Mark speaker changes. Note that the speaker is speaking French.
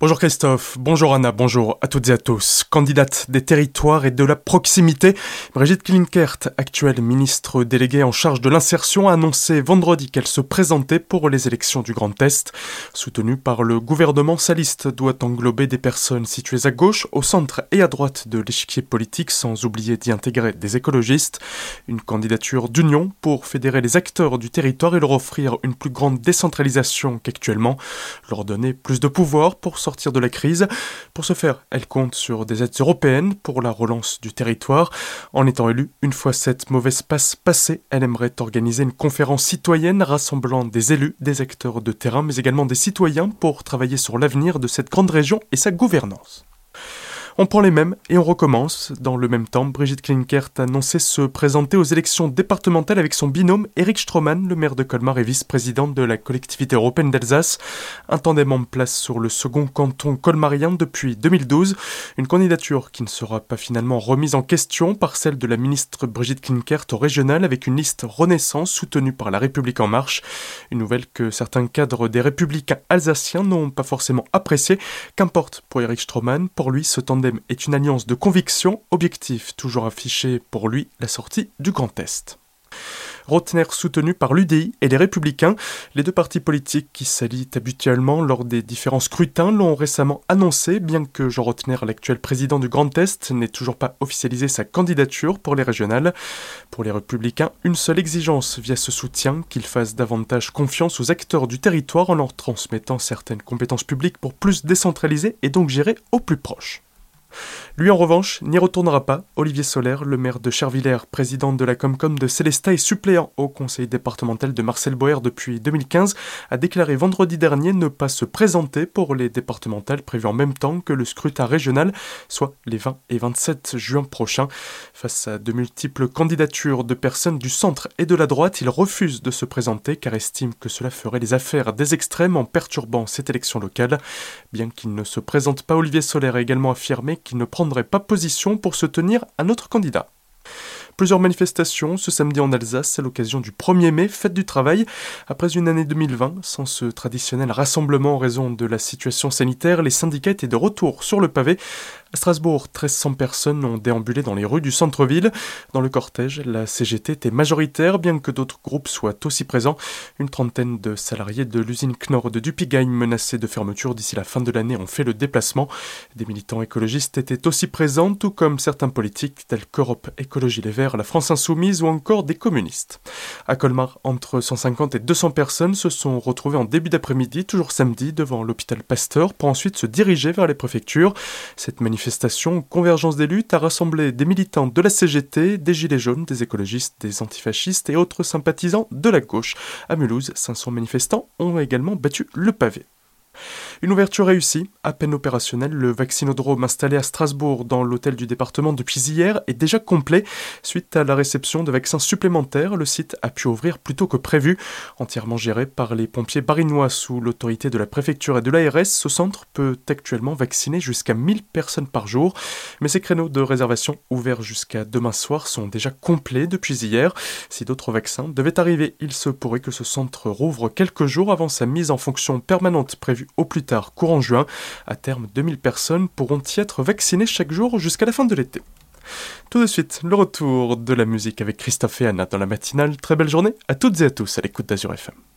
Speaker 1: Bonjour Christophe, bonjour Anna, bonjour à toutes et à tous. Candidate des territoires et de la proximité, Brigitte Klinkert, actuelle ministre déléguée en charge de l'insertion, a annoncé vendredi qu'elle se présentait pour les élections du Grand Est. Soutenue par le gouvernement, sa liste doit englober des personnes situées à gauche, au centre et à droite de l'échiquier politique, sans oublier d'y intégrer des écologistes. Une candidature d'union pour fédérer les acteurs du territoire et leur offrir une plus grande décentralisation qu'actuellement, leur donner plus de pouvoir pour sortir sortir de la crise. Pour ce faire, elle compte sur des aides européennes pour la relance du territoire. En étant élue, une fois cette mauvaise passe passée, elle aimerait organiser une conférence citoyenne rassemblant des élus, des acteurs de terrain, mais également des citoyens pour travailler sur l'avenir de cette grande région et sa gouvernance. On prend les mêmes et on recommence. Dans le même temps, Brigitte Klinkert a annoncé se présenter aux élections départementales avec son binôme Eric Stroman, le maire de Colmar et vice-président de la collectivité européenne d'Alsace. Un tandem en place sur le second canton colmarien depuis 2012. Une candidature qui ne sera pas finalement remise en question par celle de la ministre Brigitte Klinkert au régional avec une liste Renaissance soutenue par la République en marche. Une nouvelle que certains cadres des républicains alsaciens n'ont pas forcément appréciée. Qu'importe pour Eric Stroman, pour lui est une alliance de conviction, objectif toujours affiché pour lui la sortie du Grand Est. Rotner soutenu par l'UDI et les Républicains. Les deux partis politiques qui s'allient habituellement lors des différents scrutins l'ont récemment annoncé, bien que Jean Rotner, l'actuel président du Grand Est, n'ait toujours pas officialisé sa candidature pour les régionales. Pour les Républicains, une seule exigence via ce soutien, qu'ils fassent davantage confiance aux acteurs du territoire en leur transmettant certaines compétences publiques pour plus décentraliser et donc gérer au plus proche. Lui, en revanche, n'y retournera pas. Olivier Solaire, le maire de Chervillers, président de la Comcom de Célestat et suppléant au conseil départemental de Marcel Boer depuis 2015, a déclaré vendredi dernier ne pas se présenter pour les départementales prévues en même temps que le scrutin régional, soit les 20 et 27 juin prochains. Face à de multiples candidatures de personnes du centre et de la droite, il refuse de se présenter car estime que cela ferait les affaires des extrêmes en perturbant cette élection locale. Bien qu'il ne se présente pas, Olivier Solaire a également affirmé qu'il ne prendrait pas position pour se tenir à notre candidat. Plusieurs manifestations ce samedi en Alsace à l'occasion du 1er mai, fête du travail. Après une année 2020 sans ce traditionnel rassemblement en raison de la situation sanitaire, les syndicats étaient de retour sur le pavé. À Strasbourg, 1300 personnes ont déambulé dans les rues du centre-ville. Dans le cortège, la CGT était majoritaire, bien que d'autres groupes soient aussi présents. Une trentaine de salariés de l'usine Knorr de Dupigain menacés de fermeture d'ici la fin de l'année ont fait le déplacement. Des militants écologistes étaient aussi présents, tout comme certains politiques tels qu'Europe Écologie Les Verts la France Insoumise ou encore des communistes. À Colmar, entre 150 et 200 personnes se sont retrouvées en début d'après-midi, toujours samedi, devant l'hôpital Pasteur pour ensuite se diriger vers les préfectures. Cette manifestation, convergence des luttes, a rassemblé des militants de la CGT, des Gilets jaunes, des écologistes, des antifascistes et autres sympathisants de la gauche. À Mulhouse, 500 manifestants ont également battu le pavé. Une ouverture réussie, à peine opérationnelle, le vaccinodrome installé à Strasbourg dans l'hôtel du département depuis hier est déjà complet. Suite à la réception de vaccins supplémentaires, le site a pu ouvrir plus tôt que prévu. Entièrement géré par les pompiers barinois sous l'autorité de la préfecture et de l'ARS, ce centre peut actuellement vacciner jusqu'à 1000 personnes par jour. Mais ces créneaux de réservation ouverts jusqu'à demain soir sont déjà complets depuis hier. Si d'autres vaccins devaient arriver, il se pourrait que ce centre rouvre quelques jours avant sa mise en fonction permanente prévue au plus courant juin. À terme, 2000 personnes pourront y être vaccinées chaque jour jusqu'à la fin de l'été. Tout de suite, le retour de la musique avec Christophe et Anna dans la matinale. Très belle journée à toutes et à tous à l'écoute d'Azur FM.